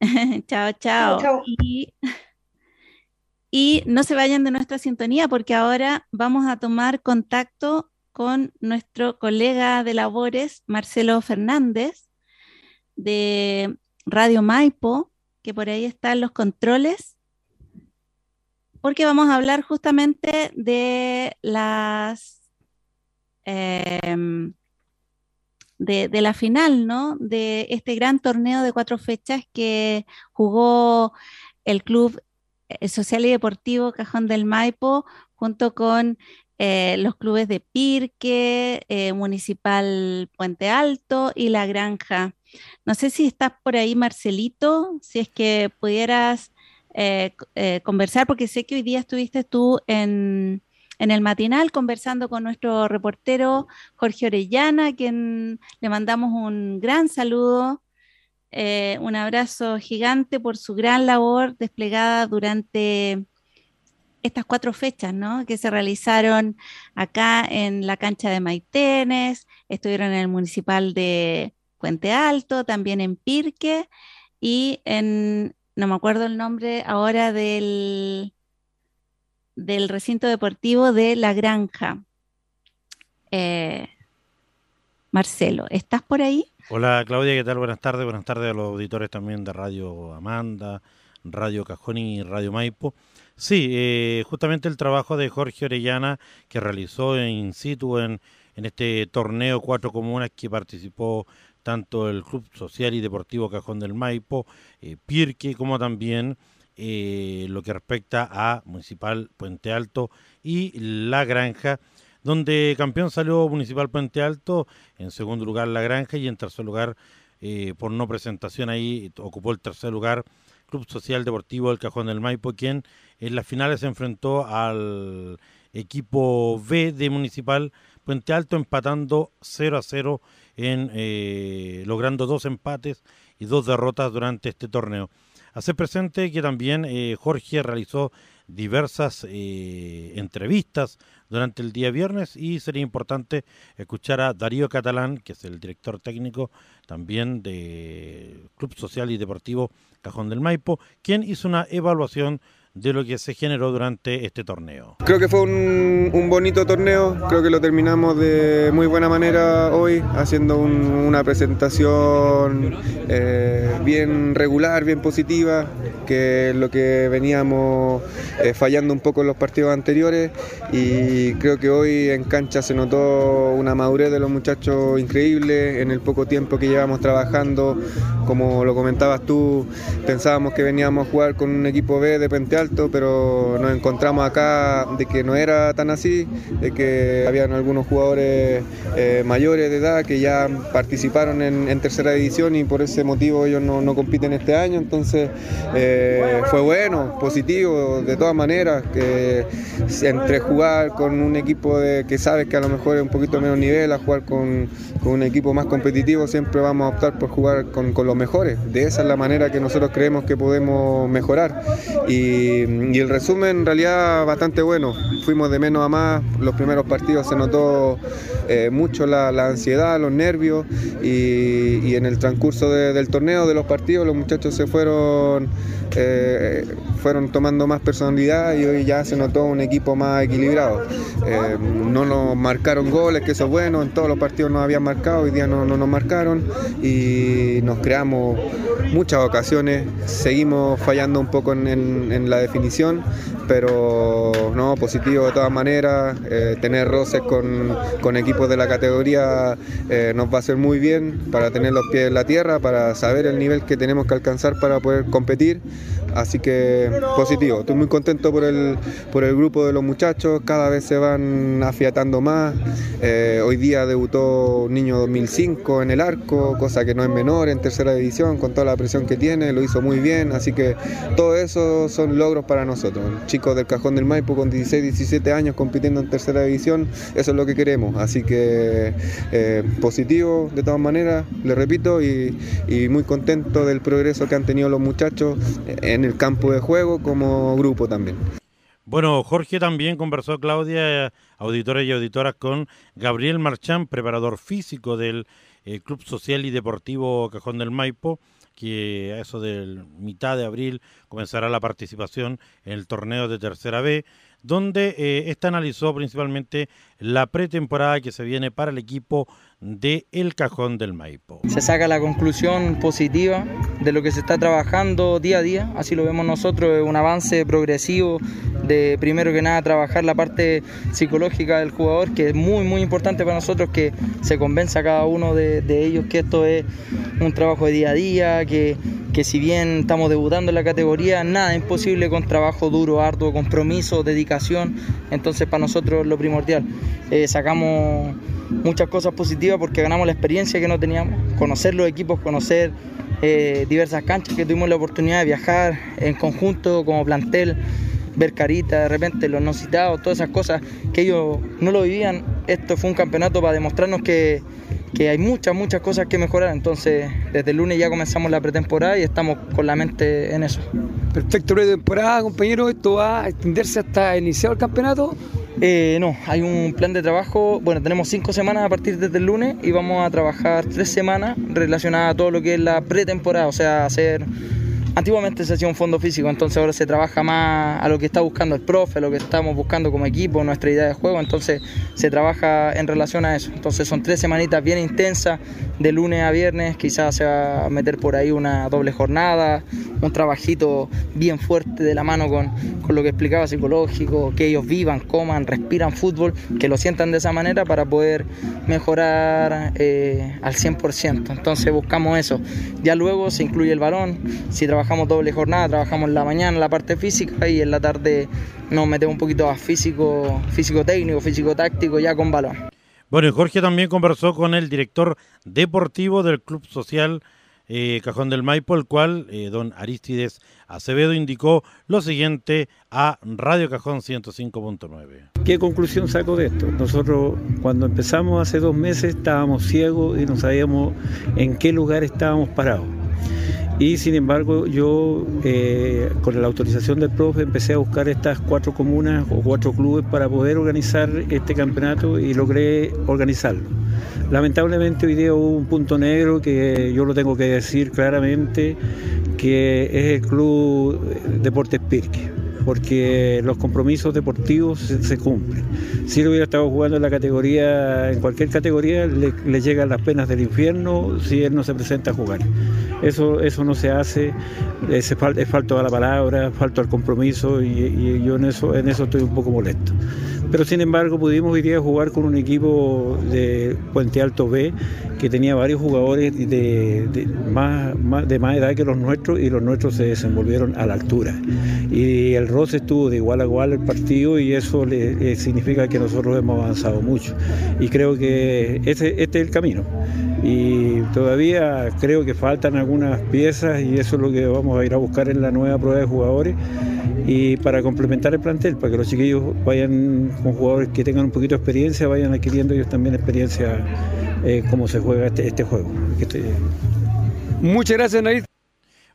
chao, chao. Y, y no se vayan de nuestra sintonía porque ahora vamos a tomar contacto con nuestro colega de labores, Marcelo Fernández, de Radio Maipo, que por ahí están los controles, porque vamos a hablar justamente de las Em, de, la final, ¿no? De este gran torneo de cuatro fechas que jugó el Club eh, Social y Deportivo Cajón del Maipo junto con eh, los clubes de Pirque, eh, Municipal Puente Alto y La Granja. No sé si estás por ahí, Marcelito, si es que pudieras conversar, porque sé que hoy día estuviste tú en, en el matinal conversando con nuestro reportero Jorge Orellana, a quien le mandamos un gran saludo, eh, un abrazo gigante por su gran labor desplegada durante estas cuatro fechas, ¿no? Que se realizaron acá en la cancha de Maitenes, estuvieron en el municipal de Puente Alto, también en Pirque y en, no me acuerdo el nombre ahora del del recinto deportivo de La Granja. Eh, Marcelo, ¿estás por ahí? Hola Claudia, ¿qué tal? Buenas tardes, buenas tardes a los auditores también de Radio Amanda, Radio Cajón y Radio Maipo. Sí, eh, justamente el trabajo de Jorge Orellana que realizó in situ en, en este torneo Cuatro Comunas que participó tanto el Club Social y Deportivo Cajón del Maipo, eh, Pirque, como también eh, lo que respecta a Municipal Puente Alto y La Granja, donde campeón salió Municipal Puente Alto, en segundo lugar La Granja y en tercer lugar, eh, por no presentación ahí, ocupó el tercer lugar Club Social Deportivo del Cajón del Maipo, quien en las finales se enfrentó al equipo B de Municipal Puente Alto, empatando 0 a 0, en, eh, logrando dos empates y dos derrotas durante este torneo. Hacer presente que también eh, Jorge realizó diversas eh, entrevistas durante el día viernes y sería importante escuchar a Darío Catalán, que es el director técnico también de Club Social y Deportivo Cajón del Maipo, quien hizo una evaluación de lo que se generó durante este torneo. Creo que fue un, bonito torneo, creo que lo terminamos de muy buena manera hoy, haciendo una presentación eh, bien regular, bien positiva, que es lo que veníamos eh, fallando un poco en los partidos anteriores. Y creo que hoy en cancha se notó una madurez de los muchachos increíble. En el poco tiempo que llevamos trabajando, como lo comentabas tú, pensábamos que veníamos a jugar con un equipo B de Penteal alto, pero nos encontramos acá de que no era tan así, de que habían algunos jugadores eh, mayores de edad que ya participaron en, tercera división y por ese motivo ellos no, compiten este año, entonces eh, fue bueno, positivo, de todas maneras, que entre jugar con un equipo de, que sabes que a lo mejor es un poquito menos nivel, a jugar con, un equipo más competitivo, siempre vamos a optar por jugar con, con los mejores. De esa es la manera que nosotros creemos que podemos mejorar. Y, el resumen en realidad bastante bueno. Fuimos de menos a más, los primeros partidos se notó eh, mucho la, ansiedad, los nervios y, en el transcurso del torneo, de los partidos, los muchachos se fueron eh, fueron tomando más personalidad y hoy ya se notó un equipo más equilibrado. Eh, no nos marcaron goles, que eso es bueno, en todos los partidos nos habían marcado, hoy día no, nos marcaron y nos creamos muchas ocasiones, seguimos fallando un poco en, la definición, pero no, positivo de todas maneras, eh, tener roces con, equipos de la categoría nos va a hacer muy bien para tener los pies en la tierra, para saber el nivel que tenemos que alcanzar para poder competir. Así que positivo, estoy muy contento por el, por el grupo de los muchachos, cada vez se van afiatando más. Eh, hoy día debutó niño 2005 en el arco, cosa que no es menor en tercera división, con toda la presión que tiene, lo hizo muy bien, así que todo eso son logros para nosotros. Chicos del Cajón del Maipo con 16, 17 años compitiendo en tercera división, eso es lo que queremos, así que eh, positivo de todas maneras, le repito, y, y muy contento del progreso que han tenido los muchachos en el campo de juego como grupo también. Bueno, Jorge también conversó, Claudia, auditores y auditoras, con Gabriel Marchán, preparador físico del eh, Club Social y Deportivo Cajón del Maipo, que a eso de mitad de abril comenzará la participación en el torneo de Tercera B, donde eh, esta analizó principalmente la pretemporada que se viene para el equipo de El Cajón del Maipo. Se saca la conclusión positiva de lo que se está trabajando día a día, así lo vemos nosotros, un avance progresivo de primero que nada trabajar la parte psicológica del jugador, que es muy muy importante para nosotros que se convenza cada uno de, ellos que esto es un trabajo de día a día, que, que si bien estamos debutando en la categoría, nada es imposible con trabajo duro, arduo, compromiso, dedicación, entonces para nosotros lo primordial. Eh, sacamos muchas cosas positivas porque ganamos la experiencia que no teníamos, conocer los equipos, conocer eh, diversas canchas que tuvimos la oportunidad de viajar en conjunto como plantel, ver caritas, de repente los no citados, todas esas cosas que ellos no lo vivían. Esto fue un campeonato para demostrarnos que, que hay muchas, muchas cosas que mejorar. Entonces, desde el lunes ya comenzamos la pretemporada y estamos con la mente en eso. Perfecto, pretemporada, compañero. ¿Esto va a extenderse hasta iniciar el campeonato? Eh, no, hay un plan de trabajo. Bueno, tenemos cinco semanas a partir desde el lunes y vamos a trabajar tres semanas relacionadas a todo lo que es la pretemporada, o sea, hacer Antiguamente se hacía un fondo físico, entonces ahora se trabaja más a lo que está buscando el profe, a lo que estamos buscando como equipo, nuestra idea de juego, entonces se trabaja en relación a eso. Entonces son tres semanitas bien intensas, de lunes a viernes, quizás se va a meter por ahí una doble jornada, un trabajito bien fuerte de la mano con, con lo que explicaba psicológico, que ellos vivan, coman, respiran fútbol, que lo sientan de esa manera para poder mejorar eh, al 100%. Entonces buscamos eso. Ya luego se incluye el balón, si trabajamos doble jornada, trabajamos en la mañana la parte física y en la tarde nos metemos un poquito a físico, físico técnico, físico táctico ya con balón. Bueno, Jorge también conversó con el director deportivo del Club Social eh, Cajón del Maipo, el cual eh, don Aristides Acevedo indicó lo siguiente a Radio Cajón 105.9. ¿Qué conclusión saco de esto? Nosotros cuando empezamos hace dos meses estábamos ciegos y no sabíamos en qué lugar estábamos parados y sin embargo, yo eh, con la autorización del profe empecé a buscar estas cuatro comunas o cuatro clubes para poder organizar este campeonato y logré organizarlo. Lamentablemente hoy día hubo un punto negro que yo lo tengo que decir claramente, que es el Club Deportes Pirque porque los compromisos deportivos se, cumplen. Si él hubiera estado jugando en la categoría, en cualquier categoría, le, llegan las penas del infierno si él no se presenta a jugar. Eso, eso no se hace, es, falta a la palabra, falta al compromiso y, yo en eso, en eso estoy un poco molesto. Pero sin embargo pudimos hoy día jugar con un equipo de Puente Alto B que tenía varios jugadores de, más, de más edad que los nuestros y los nuestros se desenvolvieron a la altura. Y el roce estuvo de igual a igual el partido y eso le, significa que nosotros hemos avanzado mucho. Y creo que este es el camino. Y todavía creo que faltan algunas piezas y eso es lo que vamos a ir a buscar en la nueva prueba de jugadores y para complementar el plantel, para que los chiquillos vayan con jugadores que tengan un poquito de experiencia, vayan adquiriendo ellos también experiencia eh, cómo se juega este, este juego. Este, Muchas gracias, Naid.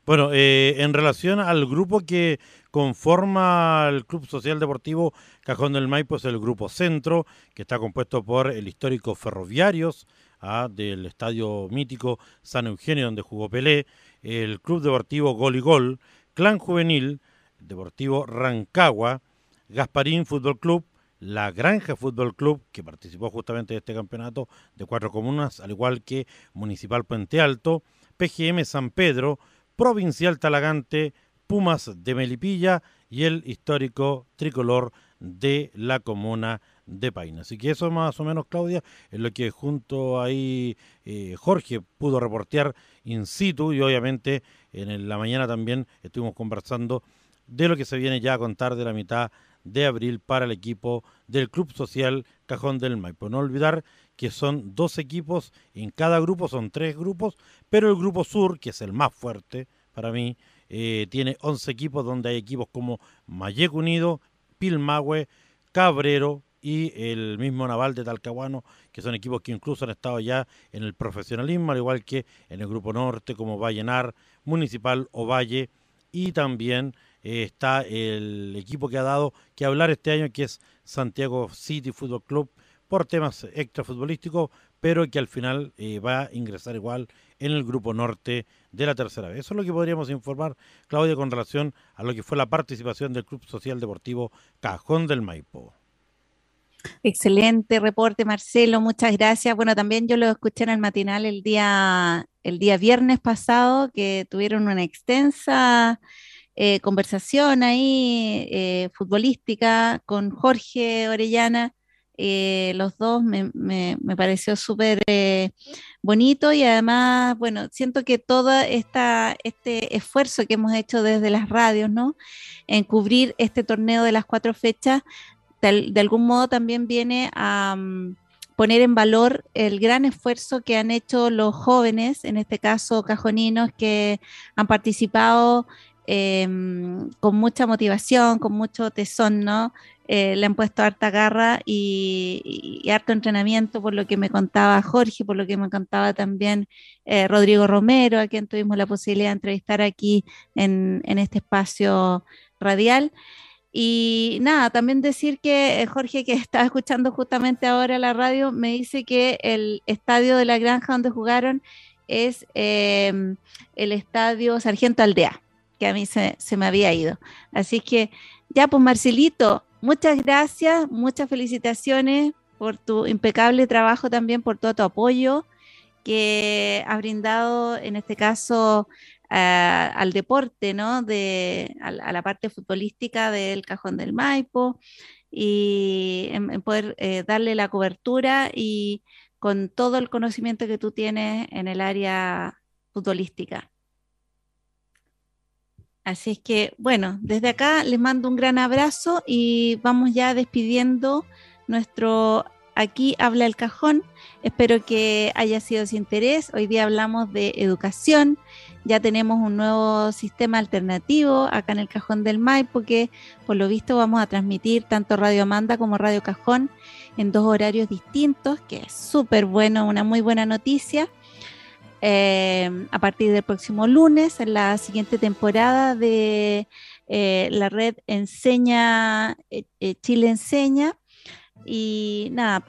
Bueno, eh, en relación al grupo que conforma el Club Social Deportivo Cajón del Maipo, es el Grupo Centro, que está compuesto por el histórico Ferroviarios, ah, del estadio mítico San Eugenio, donde jugó Pelé, el Club Deportivo Gol y Gol, Clan Juvenil, Deportivo Rancagua, Gasparín Fútbol Club, la Granja Fútbol Club, que participó justamente de este campeonato de cuatro comunas, al igual que Municipal Puente Alto, PGM San Pedro, Provincial Talagante, Pumas de Melipilla y el histórico tricolor de la comuna de Paina. Así que eso más o menos, Claudia, es lo que junto ahí eh, Jorge pudo reportear in situ y obviamente en la mañana también estuvimos conversando de lo que se viene ya a contar de la mitad de abril para el equipo del Club Social Cajón del Maipo. No olvidar que son dos equipos, en cada grupo son tres grupos, pero el grupo sur, que es el más fuerte para mí, eh, tiene 11 equipos donde hay equipos como Mayec Unido, Pilmahue, Cabrero y el mismo Naval de Talcahuano, que son equipos que incluso han estado ya en el profesionalismo, al igual que en el grupo norte como Vallenar, Municipal o Valle y también eh, está el equipo que ha dado que hablar este año, que es Santiago City Football Club, por temas extrafutbolísticos, pero que al final eh, va a ingresar igual en el grupo norte de la tercera vez. Eso es lo que podríamos informar, Claudia, con relación a lo que fue la participación del Club Social Deportivo Cajón del Maipo. Excelente reporte, Marcelo, muchas gracias. Bueno, también yo lo escuché en el matinal el día, el día viernes pasado, que tuvieron una extensa eh, conversación ahí eh, futbolística con Jorge Orellana. Eh, los dos me, me, pareció súper bonito y además, bueno, siento que todo esta, este esfuerzo que hemos hecho desde las radios, ¿no? En cubrir este torneo de las cuatro fechas, de, algún modo también viene a mm, poner en valor el gran esfuerzo que han hecho los jóvenes, en este caso cajoninos, que han participado Em, con mucha motivación, con mucho tesón, ¿no? Eh, le han puesto harta garra y, harto entrenamiento, por lo que me contaba Jorge, por lo que me contaba también eh, Rodrigo Romero, a quien tuvimos la posibilidad de entrevistar aquí en, este espacio radial. Y nada, también decir que eh, Jorge, que estaba escuchando justamente ahora la radio, me dice que el estadio de la granja donde jugaron es em, el estadio Sargento Aldea que a mí se, me había ido. Así que ya, pues Marcelito, muchas gracias, muchas felicitaciones por tu impecable trabajo también, por todo tu apoyo que has brindado en este caso al deporte, ¿no? De, a, la parte futbolística del Cajón del Maipo y en, poder eh, darle la cobertura y con todo el conocimiento que tú tienes en el área futbolística. Así es que, bueno, desde acá les mando un gran abrazo y vamos ya despidiendo nuestro Aquí habla el cajón. Espero que haya sido de su interés. Hoy día hablamos de educación. Ya tenemos un nuevo sistema alternativo acá en el cajón del Maipo que por lo visto vamos a transmitir tanto Radio Amanda como Radio Cajón en dos horarios distintos, que es súper bueno, una muy buena noticia. Em, a partir del próximo lunes, en la siguiente temporada de eh, la red Enseña, eh, eh, Chile Enseña. Y nada,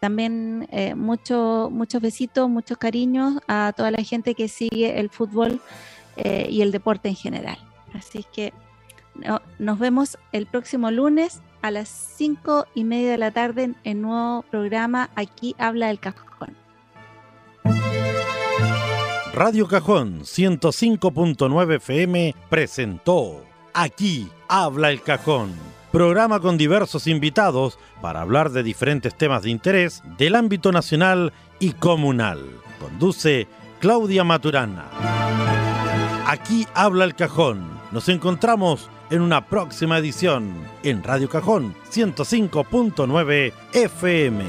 también muchos besitos, muchos cariños a toda la gente que sigue el fútbol y el deporte en general. Así que nos vemos el próximo lunes a las cinco y media de la tarde en el nuevo programa Aquí habla el cajón. Radio Cajón 105.9 FM presentó Aquí habla el cajón programa con diversos invitados para hablar de diferentes temas de interés del ámbito nacional y comunal. Conduce Claudia Maturana. Aquí habla el cajón. Nos encontramos en una próxima edición en Radio Cajón 105.9 FM.